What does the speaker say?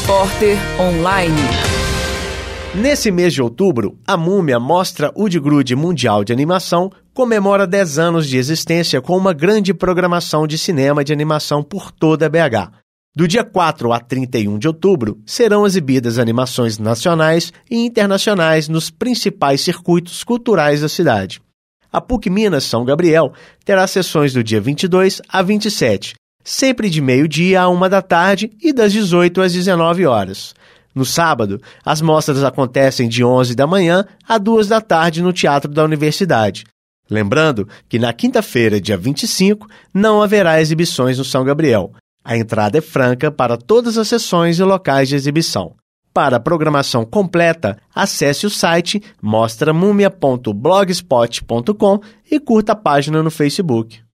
Repórter Online. Nesse mês de outubro, a Múmia Mostra o de Grude Mundial de Animação comemora 10 anos de existência com uma grande programação de cinema de animação por toda a BH. Do dia 4 a 31 de outubro, serão exibidas animações nacionais e internacionais nos principais circuitos culturais da cidade. A PUC Minas São Gabriel terá sessões do dia 22 a 27, sempre de meio-dia a uma da tarde e das 18 às 19 horas. No sábado, as mostras acontecem de 11 da manhã a 2 da tarde no Teatro da Universidade. Lembrando que na quinta-feira, dia 25, não haverá exibições no São Gabriel. A entrada é franca para todas as sessões e locais de exibição. Para a programação completa, acesse o site mostramumia.blogspot.com e curta a página no Facebook.